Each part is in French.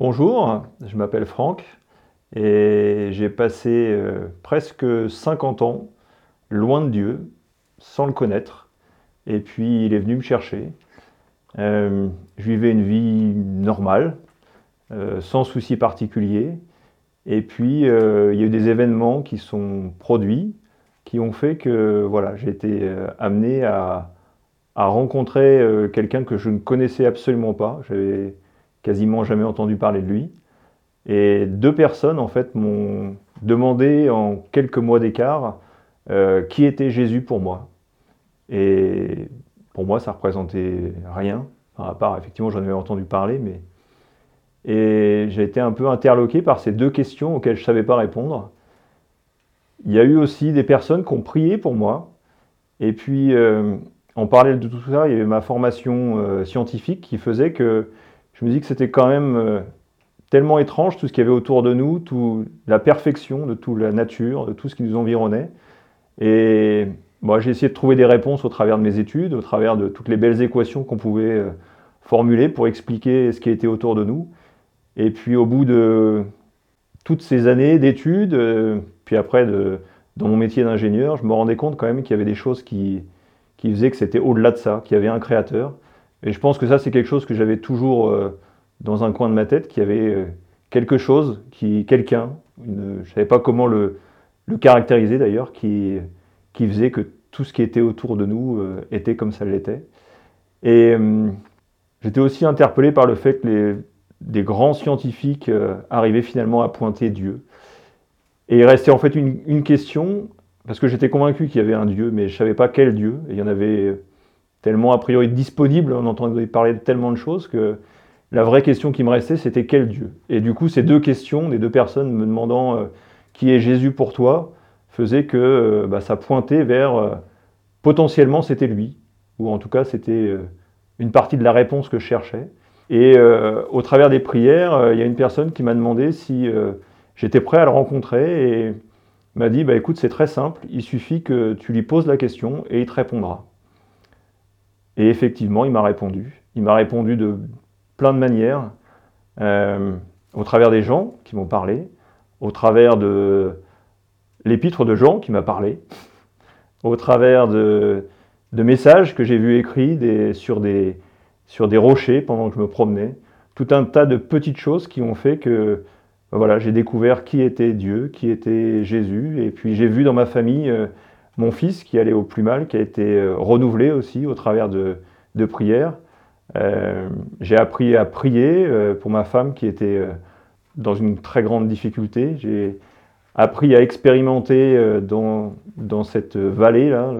Bonjour, je m'appelle Franck et j'ai passé euh, presque 50 ans loin de Dieu, sans le connaître. Et puis il est venu me chercher. Euh, je vivais une vie normale, euh, sans soucis particuliers. Et puis il y a eu des événements qui sont produits, qui ont fait que voilà, j'ai été amené à, rencontrer quelqu'un que je ne connaissais absolument pas. Quasiment jamais entendu parler de lui. Et deux personnes, en fait, m'ont demandé en quelques mois d'écart euh, qui était Jésus pour moi. Et pour moi, ça représentait rien, à part, effectivement, j'en avais entendu parler, mais. Et j'ai été un peu interloqué par ces deux questions auxquelles je ne savais pas répondre. Il y a eu aussi des personnes qui ont prié pour moi. Et puis, euh, en parallèle de tout ça, il y avait ma formation euh, scientifique qui faisait que je me dis que c'était quand même euh, tellement étrange tout ce qu'il y avait autour de nous, tout, la perfection de toute la nature, de tout ce qui nous environnait. Et moi, j'ai essayé de trouver des réponses au travers de mes études, au travers de toutes les belles équations qu'on pouvait euh, formuler pour expliquer ce qui était autour de nous. Et puis au bout de toutes ces années d'études, euh, puis après dans mon métier d'ingénieur, je me rendais compte quand même qu'il y avait des choses qui faisaient que c'était au-delà de ça, qu'il y avait un créateur, et je pense que ça, c'est quelque chose que j'avais toujours euh, dans un coin de ma tête, qu'il y avait euh, quelque chose, qui, quelqu'un, je ne savais pas comment le, caractériser d'ailleurs, qui, qui faisait que tout ce qui était autour de nous euh, était comme ça l'était. Et j'étais aussi interpellé par le fait que les, des grands scientifiques arrivaient finalement à pointer Dieu. Et il restait en fait une, une question, parce que j'étais convaincu qu'il y avait un Dieu, mais je ne savais pas quel Dieu. Et il y en avait tellement a priori disponible, on entendait parler de tellement de choses que la vraie question qui me restait, c'était quel Dieu? Et du coup, ces deux questions, des deux personnes me demandant euh, qui est Jésus pour toi, faisaient que euh, bah, ça pointait vers euh, potentiellement c'était lui, ou en tout cas c'était une partie de la réponse que je cherchais. Et au travers des prières, il y a une personne qui m'a demandé si j'étais prêt à le rencontrer et m'a dit bah, écoute, c'est très simple, il suffit que tu lui poses la question et il te répondra. Et effectivement, il m'a répondu. Il m'a répondu de plein de manières, euh, au travers des gens qui m'ont parlé, au travers de l'épître de Jean qui m'a parlé, au travers de, messages que j'ai vus écrits sur, des, rochers pendant que je me promenais, tout un tas de petites choses qui ont fait que voilà, j'ai découvert qui était Dieu, qui était Jésus, et puis j'ai vu dans ma famille euh, mon fils qui allait au plus mal, qui a été euh, renouvelé aussi au travers de, prières. Euh, j'ai appris à prier euh, pour ma femme qui était dans une très grande difficulté. J'ai appris à expérimenter dans, cette vallée-là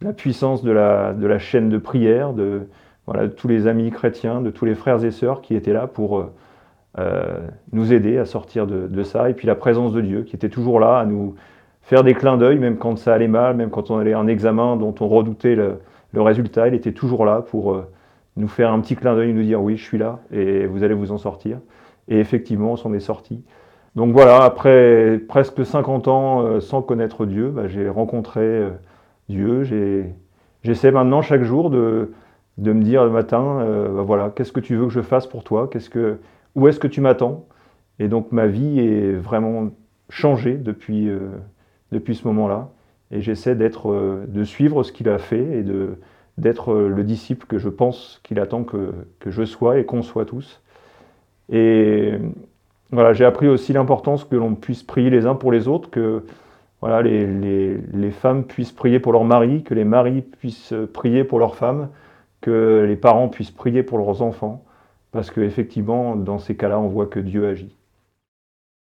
la puissance de la, chaîne de prière, de, tous les amis chrétiens, de tous les frères et sœurs qui étaient là pour nous aider à sortir de, ça. Et puis la présence de Dieu qui était toujours là à nous faire des clins d'œil, même quand ça allait mal, même quand on allait un examen dont on redoutait le, résultat, il était toujours là pour euh, nous faire un petit clin d'œil, nous dire oui, je suis là et vous allez vous en sortir. Et effectivement, on s'en est sorti. Donc voilà, après presque 50 ans euh, sans connaître Dieu, bah, j'ai rencontré euh, Dieu. J'essaie maintenant chaque jour de, de me dire le matin, bah, voilà, qu'est-ce que tu veux que je fasse pour toi? Que, Où est-ce que tu m'attends? Et donc ma vie est vraiment changée depuis, depuis ce moment-là. Et j'essaie d'être, euh, de suivre ce qu'il a fait et de, d'être euh, le disciple que je pense qu'il attend que, que je sois et qu'on soit tous. Et voilà, j'ai appris aussi l'importance que l'on puisse prier les uns pour les autres, que voilà, les, les, les, femmes puissent prier pour leurs maris, que les maris puissent prier pour leurs femmes, que les parents puissent prier pour leurs enfants, parce qu'effectivement, dans ces cas-là, on voit que Dieu agit.